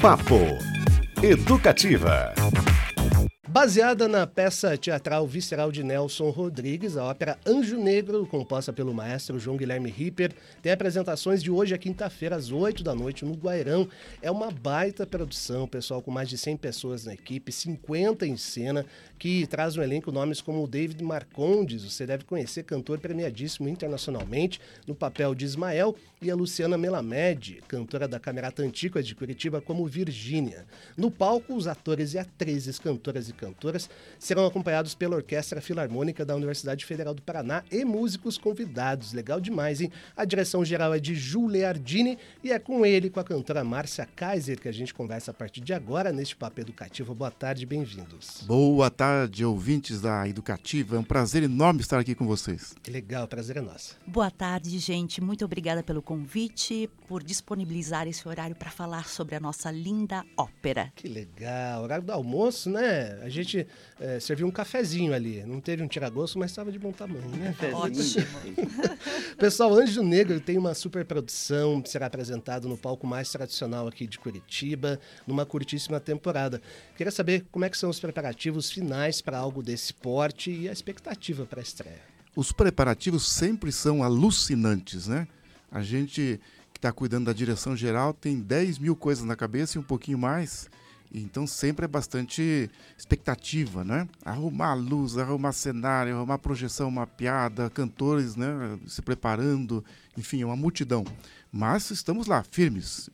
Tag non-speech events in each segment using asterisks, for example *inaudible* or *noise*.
Papo Educativa. Baseada na peça teatral visceral de Nelson Rodrigues, a ópera Anjo Negro, composta pelo maestro João Guilherme Ripper, tem apresentações de hoje a quinta-feira, às 8 da noite, no Guairão. É uma baita produção, pessoal, com mais de 100 pessoas na equipe, 50 em cena, que traz no elenco nomes como o David Marcondes, você deve conhecer, cantor premiadíssimo internacionalmente, no papel de Ismael, e a Luciana Melamed, cantora da Camerata Antiga de Curitiba, como Virgínia. No palco, os atores e atrizes, cantoras e cantoras serão acompanhados pela Orquestra Filarmônica da Universidade Federal do Paraná e músicos convidados. Legal demais, hein? A direção geral é de Giuliardini e é com ele, com a cantora Márcia Kaiser, que a gente conversa a partir de agora neste Papo Educativo. Boa tarde, bem-vindos. Boa tarde, ouvintes da Educativa. É um prazer enorme estar aqui com vocês. Que legal, o prazer é nosso. Boa tarde, gente. Muito obrigada pelo convite, por disponibilizar esse horário para falar sobre a nossa linda ópera. Que legal. Horário do almoço, né? A gente é, serviu um cafezinho ali. Não teve um tiragosto, mas estava de bom tamanho, né? Ótimo. *laughs* Pessoal, Anjo Negro tem uma super produção, será apresentado no palco mais tradicional aqui de Curitiba, numa curtíssima temporada. Queria saber como é que são os preparativos finais para algo desse porte e a expectativa para a estreia. Os preparativos sempre são alucinantes, né? A gente que está cuidando da direção geral tem 10 mil coisas na cabeça e um pouquinho mais. Então sempre é bastante expectativa, né? Arrumar luz, arrumar cenário, arrumar projeção, uma piada, cantores, né? Se preparando, enfim, é uma multidão. Mas estamos lá, firmes.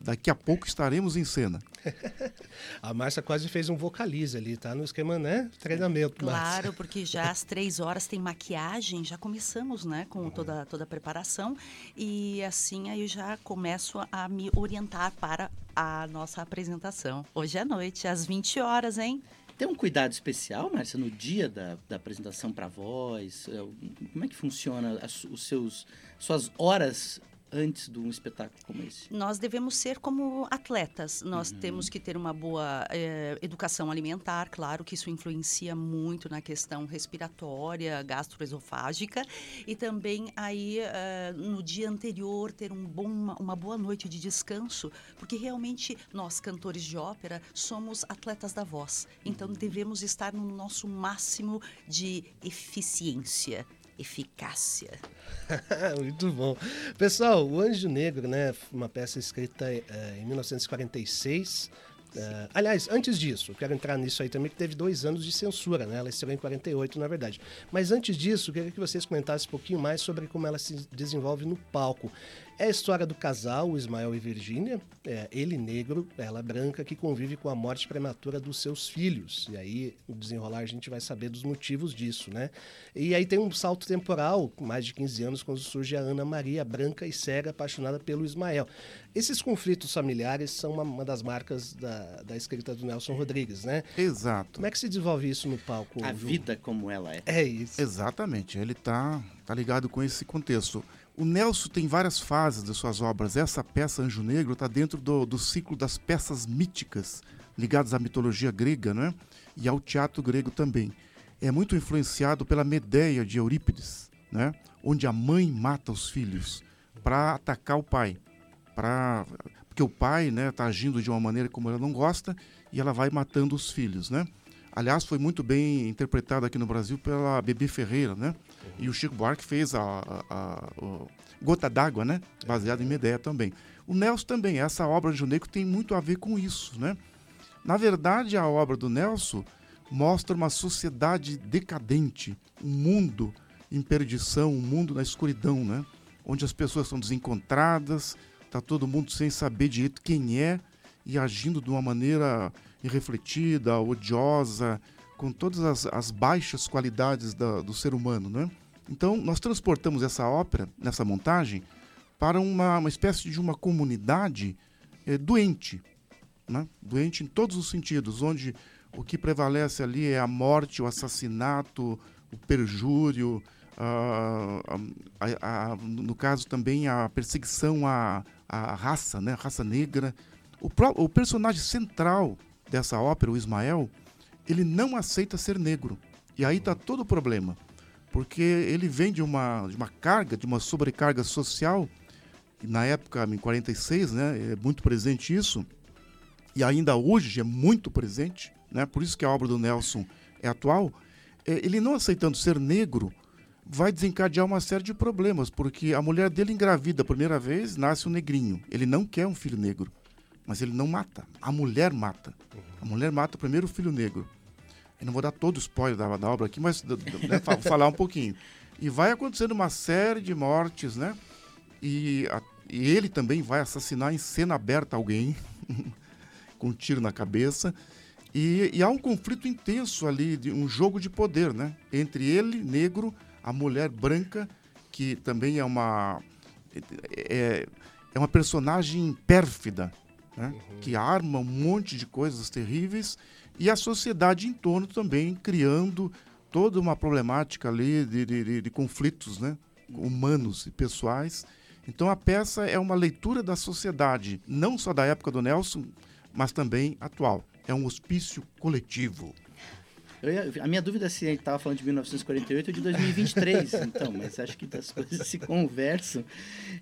Daqui a pouco estaremos em cena. *laughs* a Márcia quase fez um vocalize ali, tá? No esquema, né? Treinamento. Claro, Márcia. *laughs* porque já às três horas tem maquiagem, já começamos, né? Com toda, toda a preparação. E assim aí eu já começo a me orientar para a nossa apresentação. Hoje à noite, às 20 horas, hein? Tem um cuidado especial, Márcia, no dia da, da apresentação para voz? É, como é que funciona as, os seus, suas horas antes de um espetáculo como esse? Nós devemos ser como atletas. Nós uhum. temos que ter uma boa eh, educação alimentar, claro que isso influencia muito na questão respiratória, gastroesofágica e também aí eh, no dia anterior ter um bom, uma boa noite de descanso, porque realmente nós cantores de ópera somos atletas da voz. Então uhum. devemos estar no nosso máximo de eficiência eficácia. *laughs* Muito bom. Pessoal, O Anjo Negro, né, uma peça escrita é, em 1946. Uh, eh, aliás, antes disso, quero entrar nisso aí também, que teve dois anos de censura, né? Ela estreou em 48, na verdade. Mas antes disso, queria que vocês comentassem um pouquinho mais sobre como ela se desenvolve no palco. É a história do casal, o Ismael e Virgínia, é, ele negro, ela branca, que convive com a morte prematura dos seus filhos. E aí, no desenrolar, a gente vai saber dos motivos disso, né? E aí tem um salto temporal, mais de 15 anos, quando surge a Ana Maria, branca e cega, apaixonada pelo Ismael. Esses conflitos familiares são uma, uma das marcas da, da escrita do Nelson Rodrigues, né? Exato. Como é que se desenvolve isso no palco? A Ju? vida como ela é. É isso. Exatamente. Ele tá, tá ligado com esse contexto. O Nelson tem várias fases de suas obras. Essa peça Anjo Negro está dentro do, do ciclo das peças míticas ligadas à mitologia grega né? e ao teatro grego também. É muito influenciado pela Medeia de Eurípides, né? onde a mãe mata os filhos para atacar o pai. Pra... Porque o pai está né, agindo de uma maneira como ela não gosta e ela vai matando os filhos. Né? Aliás, foi muito bem interpretado aqui no Brasil pela Bebê Ferreira, né? E o Chico Buarque fez a, a, a, a Gota d'Água, né? Baseado em Medea também. O Nelson também, essa obra de Juneco tem muito a ver com isso, né? Na verdade, a obra do Nelson mostra uma sociedade decadente, um mundo em perdição, um mundo na escuridão, né? Onde as pessoas são desencontradas, tá todo mundo sem saber direito quem é e agindo de uma maneira irrefletida, odiosa, com todas as, as baixas qualidades da, do ser humano, né? Então, nós transportamos essa ópera, nessa montagem, para uma, uma espécie de uma comunidade é, doente, né? doente em todos os sentidos, onde o que prevalece ali é a morte, o assassinato, o perjúrio, a, a, a, no caso também a perseguição à, à raça, né? raça negra. O, pro, o personagem central dessa ópera, o Ismael, ele não aceita ser negro. E aí está todo o problema porque ele vem de uma, de uma carga, de uma sobrecarga social, na época, em 46, né, é muito presente isso, e ainda hoje é muito presente, né? por isso que a obra do Nelson é atual, é, ele não aceitando ser negro vai desencadear uma série de problemas, porque a mulher dele engravida a primeira vez, nasce um negrinho. Ele não quer um filho negro, mas ele não mata. A mulher mata. A mulher mata o primeiro filho negro. Eu não vou dar todo o spoiler da, da obra aqui, mas né, falar um pouquinho. E vai acontecendo uma série de mortes, né? E, a, e ele também vai assassinar em cena aberta alguém, *laughs* com um tiro na cabeça. E, e, há um conflito intenso ali, de um jogo de poder, né? Entre ele, negro, a mulher branca, que também é uma é, é uma personagem pérfida, né? uhum. que arma um monte de coisas terríveis, e a sociedade em torno também criando toda uma problemática ali de, de, de conflitos né? humanos e pessoais. Então a peça é uma leitura da sociedade, não só da época do Nelson, mas também atual. É um hospício coletivo. Ia, a minha dúvida é se a gente estava falando de 1948 ou de 2023, *laughs* então, mas acho que as coisas se conversam.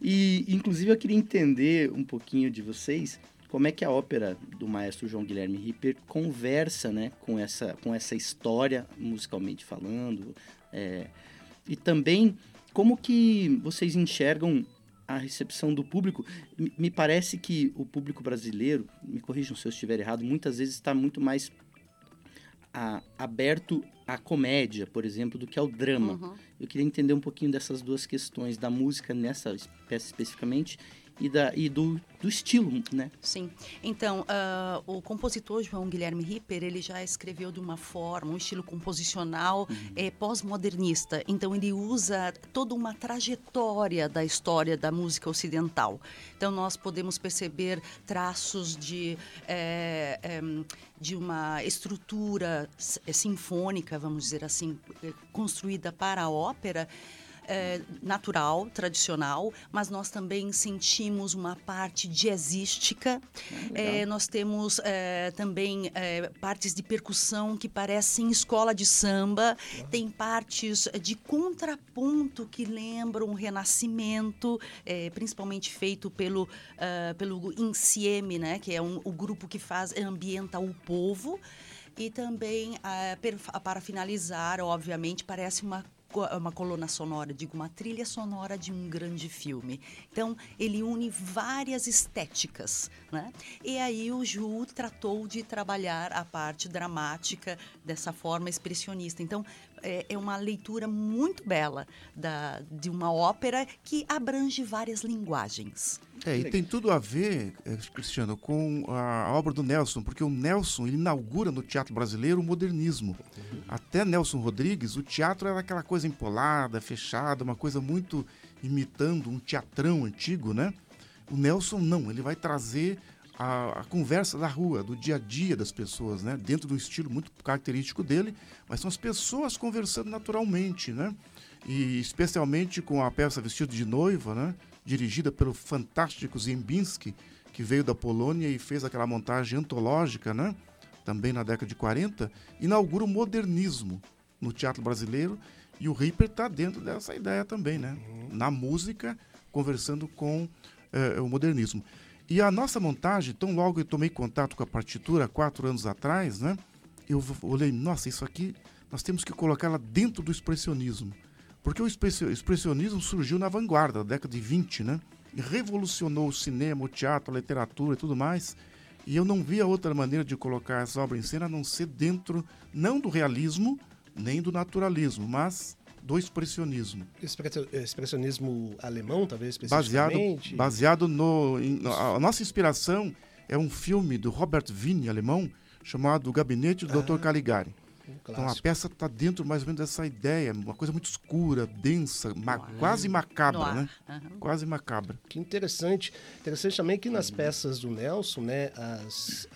E, inclusive, eu queria entender um pouquinho de vocês como é que a ópera do maestro João Guilherme Ripper conversa né, com, essa, com essa história, musicalmente falando, é, e também como que vocês enxergam a recepção do público. Me parece que o público brasileiro, me corrijam se eu estiver errado, muitas vezes está muito mais a, aberto à comédia, por exemplo, do que ao drama. Uhum. Eu queria entender um pouquinho dessas duas questões, da música nessa peça especificamente e, da, e do, do estilo, né? Sim. Então, uh, o compositor João Guilherme Ripper, ele já escreveu de uma forma, um estilo composicional uhum. é, pós-modernista. Então, ele usa toda uma trajetória da história da música ocidental. Então, nós podemos perceber traços de, é, é, de uma estrutura sinfônica, vamos dizer assim, construída para a ópera, é, natural, tradicional, mas nós também sentimos uma parte jazzística. É, nós temos é, também é, partes de percussão que parecem escola de samba, tem partes de contraponto que lembram o Renascimento, é, principalmente feito pelo, uh, pelo Insieme, né, que é um, o grupo que faz ambienta o povo. E também, uh, para finalizar, obviamente, parece uma uma coluna sonora, digo, uma trilha sonora de um grande filme. Então, ele une várias estéticas, né? E aí o Ju tratou de trabalhar a parte dramática dessa forma expressionista. Então, é, é uma leitura muito bela da, de uma ópera que abrange várias linguagens. É, e tem tudo a ver, é, Cristiano, com a obra do Nelson, porque o Nelson ele inaugura no teatro brasileiro o modernismo. Uhum. Até Nelson Rodrigues, o teatro era aquela coisa empolada, fechada, uma coisa muito imitando um teatrão antigo, né? O Nelson não, ele vai trazer a, a, conversa da rua, do dia a dia das pessoas, né? Dentro do estilo muito característico dele, mas são as pessoas conversando naturalmente, né? E especialmente com a peça Vestido de Noiva, né? Dirigida pelo fantástico Ziembinski, que veio da Polônia e fez aquela montagem antológica, né? Também na década de 40, inaugura o modernismo no teatro brasileiro e o Ripper está dentro dessa ideia também, né? Uhum. Na música, conversando com eh, o modernismo. E a nossa montagem, tão logo eu tomei contato com a partitura, quatro anos atrás, né? Eu olhei, nossa, isso aqui nós temos que colocá-la dentro do expressionismo. Porque o expressionismo surgiu na vanguarda, da década de 20, né? E revolucionou o cinema, o teatro, a literatura e tudo mais. E eu não via outra maneira de colocar essa obra em cena a não ser dentro, não do realismo, nem do naturalismo, mas do expressionismo. Expressionismo alemão, talvez, baseado, baseado no, em, a nossa inspiração é um filme do Robert Wiene, alemão, chamado Gabinete do ah. Dr. Caligari. Um então a peça está dentro mais ou menos dessa ideia, uma coisa muito escura, densa, ma quase macabra, né? Uhum. Quase macabra. Que interessante. Interessante também que nas peças do Nelson, né, as,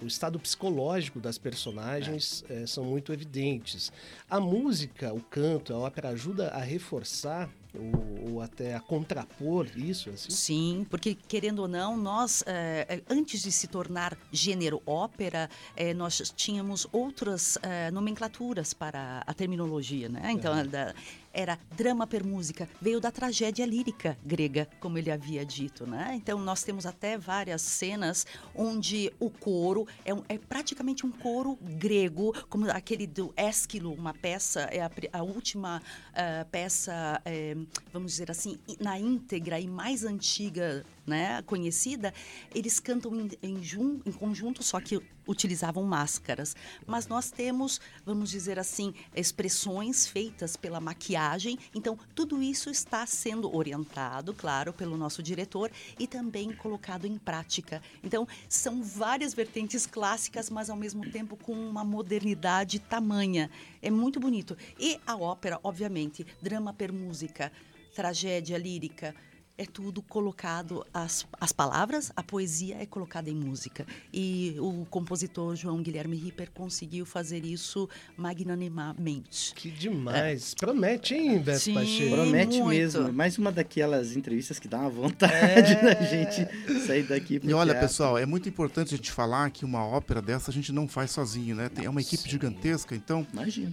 o estado psicológico das personagens é. É, são muito evidentes. A música, o canto, a ópera ajuda a reforçar ou, ou, até a contrapor isso? Assim? Sim, porque querendo ou não, nós, é, antes de se tornar gênero ópera, é, nós tínhamos outras é, nomenclaturas para a terminologia, né? Então, da, era drama per música, veio da tragédia lírica grega, como ele havia dito, né? Então nós temos até várias cenas onde o coro é, um, é praticamente um coro grego, como aquele do Ésquilo, uma peça, é a, a última uh, peça, é, vamos dizer assim, na íntegra e mais antiga né, conhecida, eles cantam em, em, jun, em, conjunto, só que utilizavam máscaras. Mas nós temos, vamos dizer assim, expressões feitas pela maquiagem. Então, tudo isso está sendo orientado, claro, pelo nosso diretor e também colocado em prática. Então, são várias vertentes clássicas, mas ao mesmo tempo com uma modernidade tamanha. É muito bonito. E a ópera, obviamente, drama per música, tragédia lírica é tudo colocado, as, as palavras, a poesia é colocada em música. E o compositor João Guilherme Ripper conseguiu fazer isso magnanimamente. Que demais! É. Promete, hein, Beto Sim, Pacheco? Promete muito. mesmo. Mais uma daquelas entrevistas que dá uma vontade é. *laughs* da gente sair daqui. E olha, teatro. pessoal, é muito importante a gente falar que uma ópera dessa a gente não faz sozinho, né? É uma equipe Sim. gigantesca, então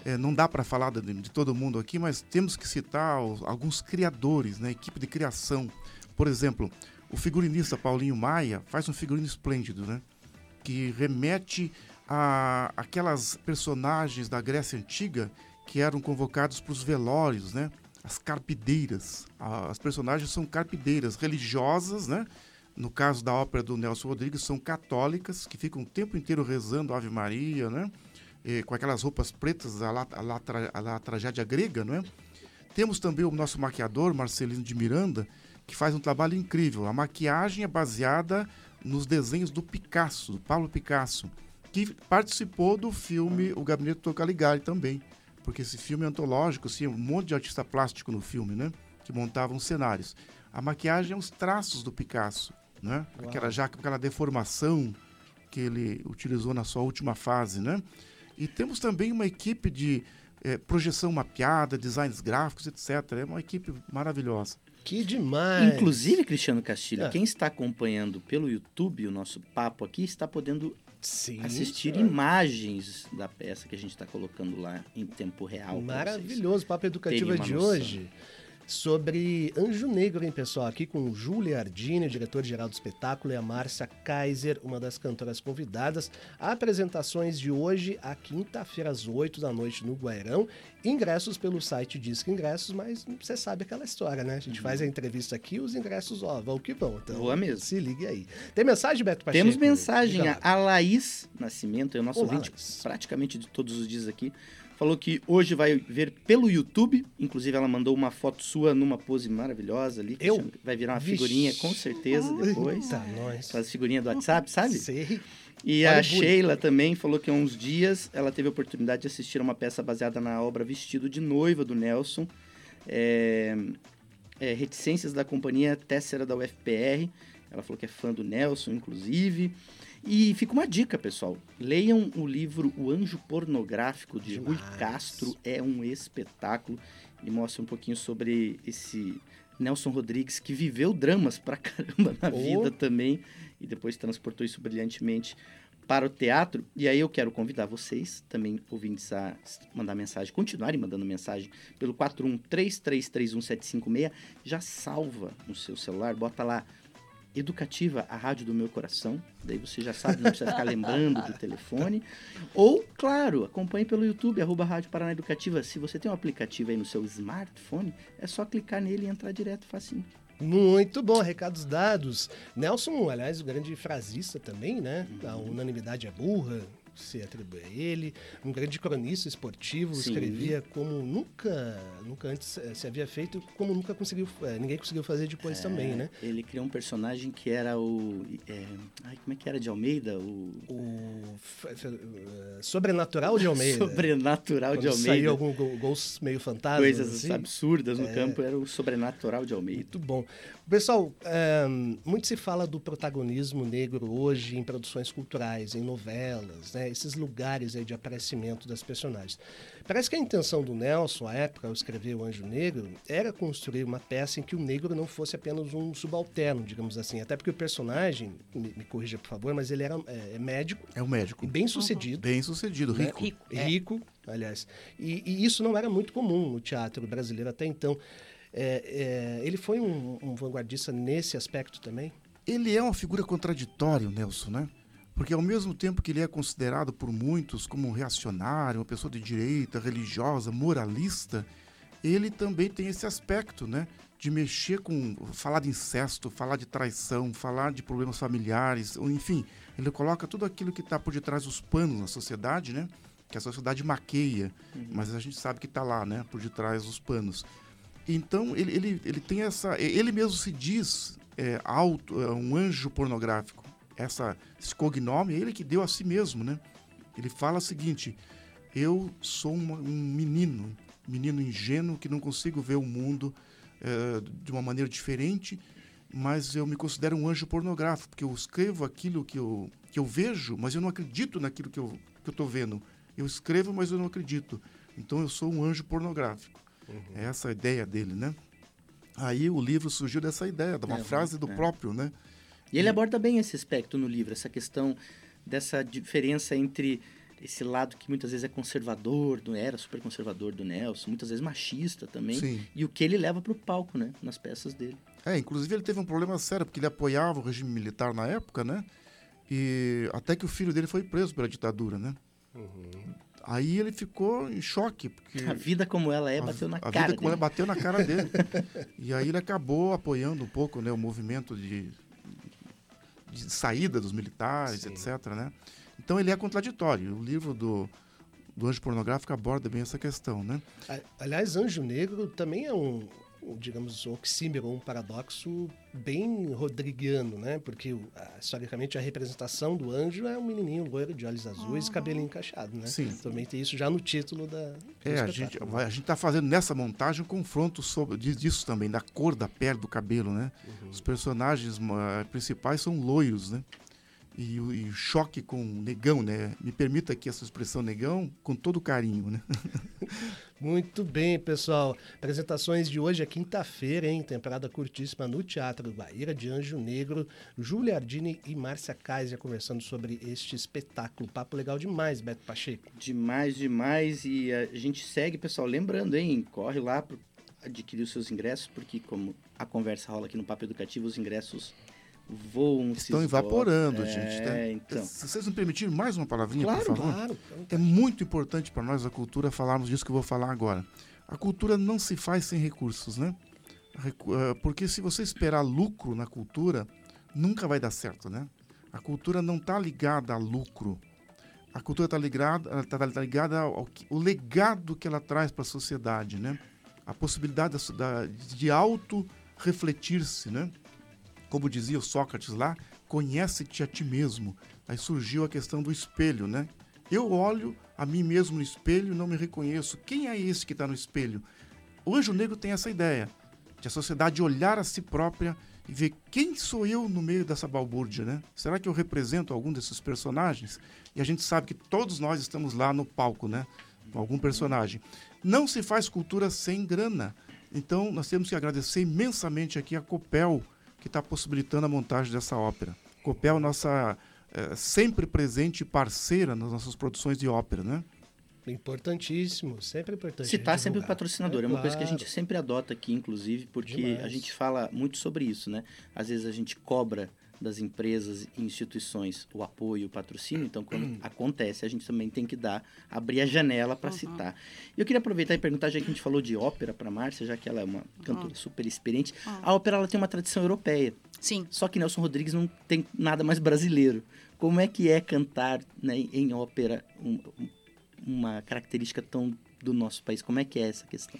é, não dá para falar de, de, todo mundo aqui, mas temos que citar os, alguns criadores, né? Equipe de criação por exemplo, o figurinista Paulinho Maia faz um figurino esplêndido, né? Que remete a aquelas personagens da Grécia Antiga que eram convocados para os velórios, né? As carpideiras. As personagens são carpideiras religiosas, né? No caso da ópera do Nelson Rodrigues, são católicas que ficam o tempo inteiro rezando Ave Maria, né? E, com aquelas roupas pretas, a lá, a, lá, a lá tragédia grega, não é? Temos também o nosso maquiador, Marcelino de Miranda, que faz um trabalho incrível. A maquiagem é baseada nos desenhos do Picasso, do Pablo Picasso, que participou do filme O Gabinete do Caligari também, porque esse filme é antológico, assim, um monte de artista plástico no filme, né? Que montavam cenários. A maquiagem é os traços do Picasso, né? Aquela já aquela deformação que ele utilizou na sua última fase, né? E temos também uma equipe de é, projeção mapeada, designs gráficos, etc. É uma equipe maravilhosa. Que demais! Inclusive, Cristiano Castilho, é. quem está acompanhando pelo YouTube o nosso papo aqui está podendo Sim, assistir é. imagens da peça que a gente está colocando lá em tempo real. Maravilhoso, papo educativo de noção. hoje sobre Anjo Negro, hein, pessoal? Aqui com o Júlio Ardini, diretor-geral do espetáculo, e a Márcia Kaiser, uma das cantoras convidadas. Apresentações de hoje, à quinta-feira, às 8 da noite, no Guairão. Ingressos pelo site Disque Ingressos, mas você sabe aquela história, né? A gente uhum. faz a entrevista aqui os ingressos, ó, vão que vão. Então, Boa mesmo. Se ligue aí. Tem mensagem, Beto Pacheco? Temos mensagem. A Laís Nascimento, é o nosso Olá, ouvinte Laís. praticamente de todos os dias aqui falou que hoje vai ver pelo YouTube. Inclusive, ela mandou uma foto sua numa pose maravilhosa ali. Eu? Vai virar uma Vixe. figurinha, com certeza, depois. Tá, nós. Faz figurinha do WhatsApp, sabe? Sei. E Olha a Sheila também falou que há uns dias ela teve a oportunidade de assistir a uma peça baseada na obra Vestido de Noiva, do Nelson. É, é, reticências da companhia Tessera da UFPR. Ela falou que é fã do Nelson, inclusive. E fica uma dica, pessoal. Leiam o livro O Anjo Pornográfico, de Demais. Rui Castro. É um espetáculo e mostra um pouquinho sobre esse Nelson Rodrigues, que viveu dramas pra caramba na oh. vida também e depois transportou isso brilhantemente para o teatro. E aí eu quero convidar vocês, também ouvintes, a mandar mensagem, continuarem mandando mensagem pelo 413331756. Já salva no seu celular, bota lá educativa, a rádio do meu coração. Daí você já sabe, não precisa ficar lembrando do telefone. Ou, claro, acompanhe pelo YouTube, arroba Rádio Paraná Educativa. Se você tem um aplicativo aí no seu smartphone, é só clicar nele e entrar direto facinho. Muito bom, recados dados. Nelson, aliás, o grande frasista também, né? A unanimidade é burra, se atribui a ele. Um grande cronista esportivo, Sim. escrevia como nunca, nunca antes eh, se havia feito, como nunca conseguiu, é, ninguém conseguiu fazer depois é, também, né? Ele criou um personagem que era o, é, ai, como é que era de Almeida? O, o sobrenatural de Almeida. *laughs* sobrenatural Quando de Almeida. Saiu algum gols meio fantasma. Coisas assim. absurdas no é. campo era o sobrenatural de Almeida. Muito bom. Pessoal, muito se fala do protagonismo negro hoje em produções culturais, em novelas, né? É, esses lugares aí de aparecimento das personagens. Parece que a intenção do Nelson, à época, ao escrever O Anjo Negro, era construir uma peça em que o negro não fosse apenas um subalterno, digamos assim. Até porque o personagem, me, me corrija por favor, mas ele era é, é médico. É um médico. Bem sucedido. Bem sucedido, né? rico. Rico. é. Rico, aliás. E, e isso não era muito comum no teatro brasileiro até então. É, é, ele foi um, um vanguardista nesse aspecto também? Ele é uma figura contraditória, o Nelson, né? Porque ao mesmo tempo que ele é considerado por muitos como um reacionário, uma pessoa de direita, religiosa, moralista, ele também tem esse aspecto, né? De mexer com. falar de incesto, falar de traição, falar de problemas familiares, enfim, ele coloca tudo aquilo que está por detrás dos panos na sociedade, né? Que a sociedade maqueia, mas a gente sabe que está lá, né? Por detrás dos panos. Então ele, ele, ele tem essa. Ele mesmo se diz é, auto, é, um anjo pornográfico. Essa, esse cognome ele que deu a si mesmo, né? Ele fala o seguinte: eu sou uma, um menino, menino ingênuo que não consigo ver o mundo é, de uma maneira diferente, mas eu me considero um anjo pornográfico, porque eu escrevo aquilo que eu, que eu vejo, mas eu não acredito naquilo que eu que estou vendo. Eu escrevo, mas eu não acredito. Então eu sou um anjo pornográfico. É essa a ideia dele, né? Aí o livro surgiu dessa ideia, de uma É, frase do é. próprio, né? E ele aborda bem esse aspecto no livro, essa questão dessa diferença entre esse lado que muitas vezes é conservador, do, era super conservador do Nelson, muitas vezes machista também, Sim. e o que ele leva para o palco, né, nas peças dele. É, inclusive ele teve um problema sério, porque ele apoiava o regime militar na época, né? E até que o filho dele foi preso pela ditadura, né? Aí ele ficou em choque, porque A vida como ela é a- bateu na a cara vida como ela dele. bateu na cara dele. *laughs* e aí ele acabou apoiando um pouco, né, o movimento de, de saída dos militares, Sim. etc, né? Então ele é contraditório. O livro do do Anjo Pornográfico aborda bem essa questão, né? Aliás, Anjo Negro também é um, digamos, um oxímoro, um paradoxo bem rodriguiano, né? Porque, historicamente, a representação do anjo é um menininho loiro de olhos azuis e cabelinho encaixado, né? Sim. Também tem isso já no título da. do É, a gente, a gente tá fazendo nessa montagem um confronto sobre di- disso também, da cor da pele, do cabelo, né? Os personagens principais são loiros, né? E o, e o choque com o negão, né? Me permita aqui essa expressão negão com todo carinho, né? *laughs* Muito bem, pessoal. Apresentações de hoje é quinta-feira, hein? Temporada curtíssima no Teatro Guaíra de Anjo Negro. Júlia Ardini e Márcia Kaiser conversando sobre este espetáculo. Papo legal demais, Beto Pacheco. Demais, demais. E a gente segue, pessoal. Lembrando, hein? Corre lá para adquirir os seus ingressos, porque como a conversa rola aqui no Papo Educativo, os ingressos voam, se Estão evaporando, é, gente. né? então. Se vocês me permitirem mais uma palavrinha, Claro, por favor. Claro. É muito importante para nós, a cultura, falarmos disso que eu vou falar agora. A cultura não se faz sem recursos, né? Eh, Porque se você esperar lucro na cultura, nunca vai dar certo, né? A cultura não está ligada a lucro. A cultura está ligada, tá, tá ligada ao que- o legado que ela traz para a sociedade, né? A possibilidade da- de auto-refletir-se, né? Como dizia Sócrates lá, conhece-te a ti mesmo. Aí surgiu a questão do espelho, né? Eu olho a mim mesmo no espelho e não me reconheço. Quem é esse que está no espelho? O Anjo Negro tem essa ideia de a sociedade olhar a si própria e ver quem sou eu no meio dessa balbúrdia, né? Será que eu represento algum desses personagens? E a gente sabe que todos nós estamos lá no palco, né? Com algum personagem. Não se faz cultura sem grana. Então nós temos que agradecer imensamente aqui a Copel, que está possibilitando a montagem dessa ópera. Copel, nossa eh, sempre presente e parceira nas nossas produções de ópera, né? Importantíssimo, sempre importante. Citar sempre o patrocinador. É, uma coisa que a claro. gente sempre adota aqui, inclusive, porque Demais. a gente fala muito sobre isso, né? Às vezes a gente cobra das empresas e instituições o apoio, o patrocínio, então quando acontece, a gente também tem que dar, abrir a janela para citar. E eu queria aproveitar e perguntar, já que a gente falou de ópera para Márcia, já que ela é uma cantora super experiente, a ópera ela tem uma tradição europeia. Sim. Só que Nelson Rodrigues não tem nada mais brasileiro. Como é que é cantar né, em ópera um- uma característica tão do nosso país? Como é que é essa questão?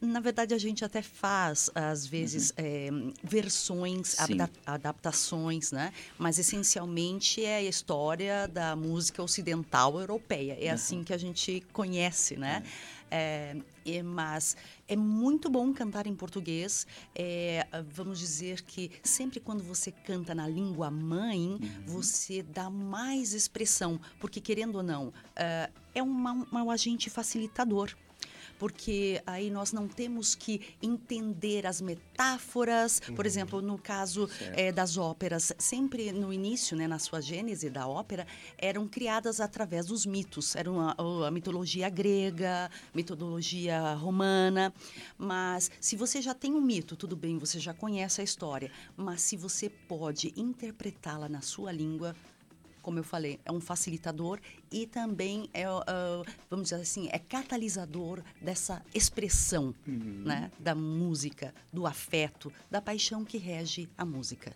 Na verdade, a gente até faz, às vezes, Uhum. é, versões, adaptações, né? Mas, essencialmente, é a história da música ocidental europeia. É assim que a gente conhece, né? É, e- mas é muito bom cantar em português. É, vamos dizer que sempre quando você canta na língua mãe, você dá mais expressão. Porque, querendo ou não, é, é uma- um agente facilitador porque aí nós não temos que entender as metáforas. Por exemplo, no caso eh, das óperas, sempre no início, né, na sua gênese da ópera, eram criadas através dos mitos. Era uma- a, mitologia grega, mitologia romana. Mas se você já tem um mito, tudo bem, você já conhece a história. Mas se você pode interpretá-la na sua língua, como eu falei, é um facilitador e também é, ah, vamos dizer assim, é catalisador dessa expressão, né, da música, do afeto, da paixão que rege a música.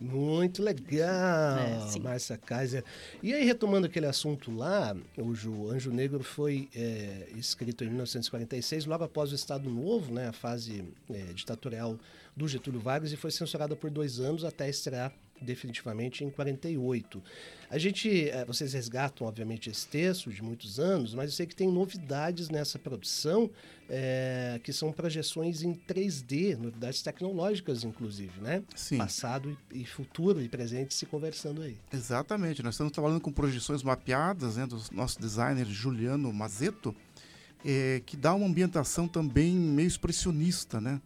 Muito legal, É. Márcia Kaiser. E aí, retomando aquele assunto lá, o Anjo Negro foi é, escrito em 1946, logo após o Estado Novo, né, a fase é, ditatorial do Getúlio Vargas, e foi censurada por dois anos até estrear definitivamente em 48. A gente, eh, vocês resgatam, obviamente, esse texto de muitos anos, mas eu sei que tem novidades nessa produção, eh, que são projeções em 3D, novidades tecnológicas, inclusive, né? Sim. Passado e, e futuro e presente se conversando aí. Exatamente, nós estamos trabalhando com projeções mapeadas né, do nosso designer Juliano Mazeto, eh, que dá uma ambientação também meio expressionista, né?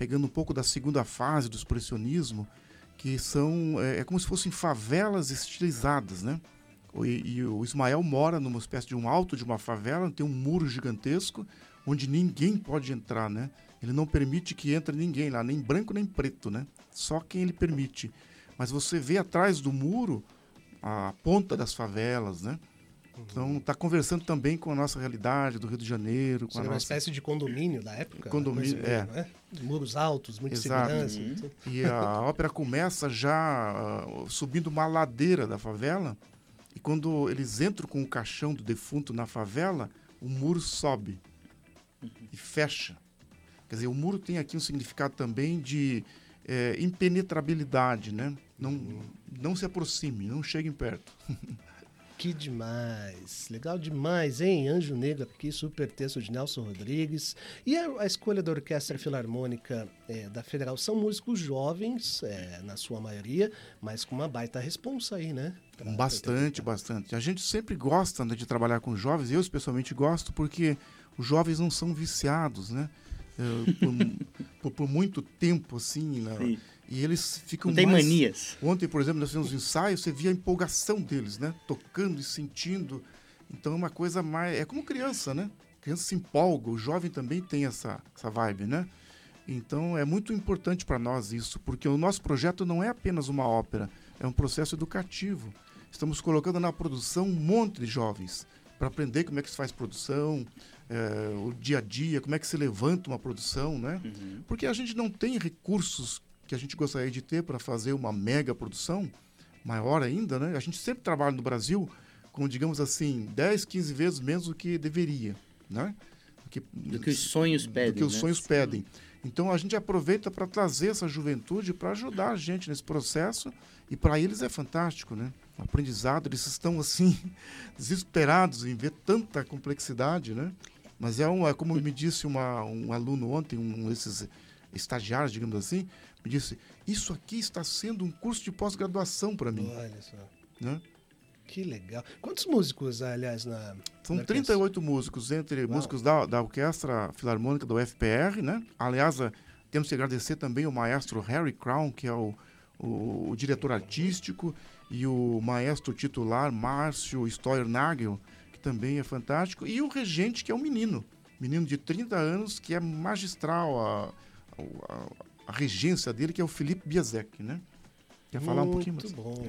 pegando um pouco da segunda fase do expressionismo, que são é, é como se fossem favelas estilizadas, né? E, e o Ismael mora numa espécie de um alto de uma favela, tem um muro gigantesco onde ninguém pode entrar, né? Ele não permite que entre ninguém lá, nem branco nem preto, né? Só quem ele permite. Mas você vê atrás do muro a ponta das favelas, né? Então está conversando também com a nossa realidade do Rio de Janeiro, com a uma nossa espécie de condomínio da época? Condomínio, ou menos, é. né? Muros altos, muita Exato. segurança. tudo. E a *laughs* ópera começa já ah, subindo uma ladeira da favela. E quando eles entram com o caixão do defunto na favela, o muro sobe e fecha. Quer dizer, o muro tem aqui um significado também de eh, impenetrabilidade, né? Não, não se aproxime, não cheguem perto. *laughs* Que demais. Legal demais, hein? Anjo Negro aqui, super texto de Nelson Rodrigues. E a, a escolha da Orquestra Filarmônica eh, da Federal são músicos jovens, eh, na sua maioria, mas com uma baita responsa aí, né? Pra- Bastante, bastante. A gente sempre gosta né, de trabalhar com jovens, eu especialmente gosto, porque os jovens não são viciados, né? Eh, por, *laughs* por- por muito tempo, assim, né? Sim. E eles ficam Não tem mais... manias. Ontem, por exemplo, nós fizemos um ensaio, você via a empolgação deles, né? Tocando e sentindo. Então é uma coisa mais... É como criança, né? A criança se empolga, o jovem também tem essa, essa vibe, né? Então é muito importante para nós isso, porque o nosso projeto não é apenas uma ópera, é um processo educativo. Estamos colocando na produção um monte de jovens para aprender como é que se faz produção, eh, o dia a dia, como é que se levanta uma produção, né? Uhum. Porque a gente não tem recursos que a gente gostaria de ter para fazer uma mega produção, maior ainda, né? A gente sempre trabalha no Brasil com, digamos assim, 10, 15 vezes menos do que deveria, né? Do que, Do que os sonhos pedem. do que os né? sonhos pedem. Então a gente aproveita para trazer essa juventude para ajudar a gente nesse processo e para eles é fantástico, né? O aprendizado, eles estão assim *laughs* desesperados em ver tanta complexidade, né? Mas é, um, é como me disse uma, um aluno ontem, um desses estagiários, digamos assim, me disse: Isso aqui está sendo um curso de pós-graduação para mim. Olha só. Né? Que legal. Quantos músicos, aliás, na. São na orquestra? 38 músicos, entre músicos da, da Orquestra Filarmônica da UFPR, né? Aliás, eh, temos que agradecer também o maestro Harry Crown, que é o, o, o diretor artístico, e o maestro titular Márcio Steuernagel, que também é fantástico, e o regente, que é um menino, menino de 30 anos, que é magistral a, a, a regência dele, que é o Felipe Biazek, né? Quer falar um pouquinho mais? Muito bom.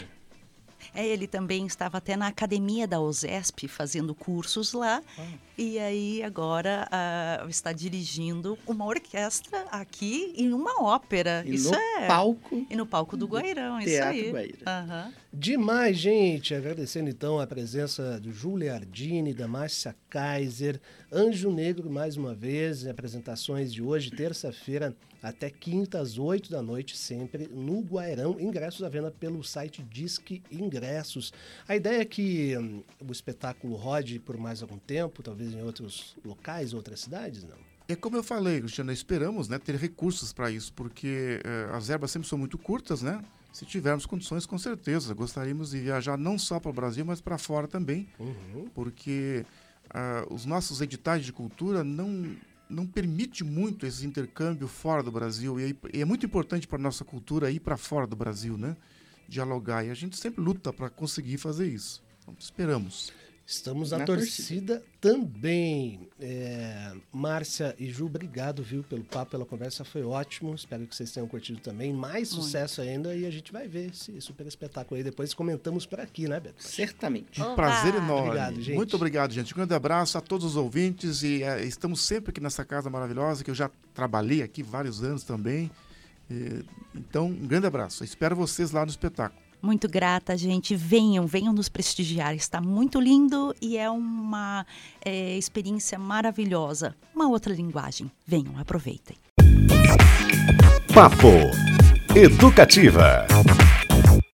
É, ele também estava até na academia da OSESP fazendo cursos lá. Ah. E aí agora uh, está dirigindo uma orquestra aqui em uma ópera. E isso no é. palco. E no palco do Guairão, isso Teatro aí. Guaíra. Uhum. Demais, gente. Agradecendo então a presença do Júlia Ardini, da Márcia Kaiser, Anjo Negro mais uma vez, apresentações de hoje, terça-feira até quinta às 8 da noite, sempre no Guairão. Ingressos à venda pelo site Disque Ingressos. A ideia é que hum, o espetáculo rode por mais algum tempo, talvez em outros locais, outras cidades, não? É como eu falei, Cristiano, esperamos né, ter recursos para isso, porque eh, as verbas sempre são muito curtas, né? Se tivermos condições, com certeza. Gostaríamos de viajar não só para o Brasil, mas para fora também, uhum. porque uh, os nossos editais de cultura não não permite muito esse intercâmbio fora do Brasil e, é muito importante para nossa cultura ir para fora do Brasil, né? Dialogar e a gente sempre luta para conseguir fazer isso. Então, esperamos. Estamos na, na torcida, torcida, também. É, Márcia e Ju, obrigado, viu, pelo papo, pela conversa, foi ótimo. Espero que vocês tenham curtido também. Mais Muito. sucesso ainda e a gente vai ver esse super espetáculo aí. Depois comentamos por aqui, né, Beto? Certamente. Um prazer enorme. Obrigado, gente. Muito obrigado, gente. Um grande abraço a todos os ouvintes e é, estamos sempre aqui nessa casa maravilhosa que eu já trabalhei aqui vários anos também. E, então, um grande abraço. Espero vocês lá no espetáculo. Muito grata, gente. Venham, venham nos prestigiar. Está muito lindo e é uma é, experiência maravilhosa. Uma outra linguagem. Venham, aproveitem. Papo Educativa.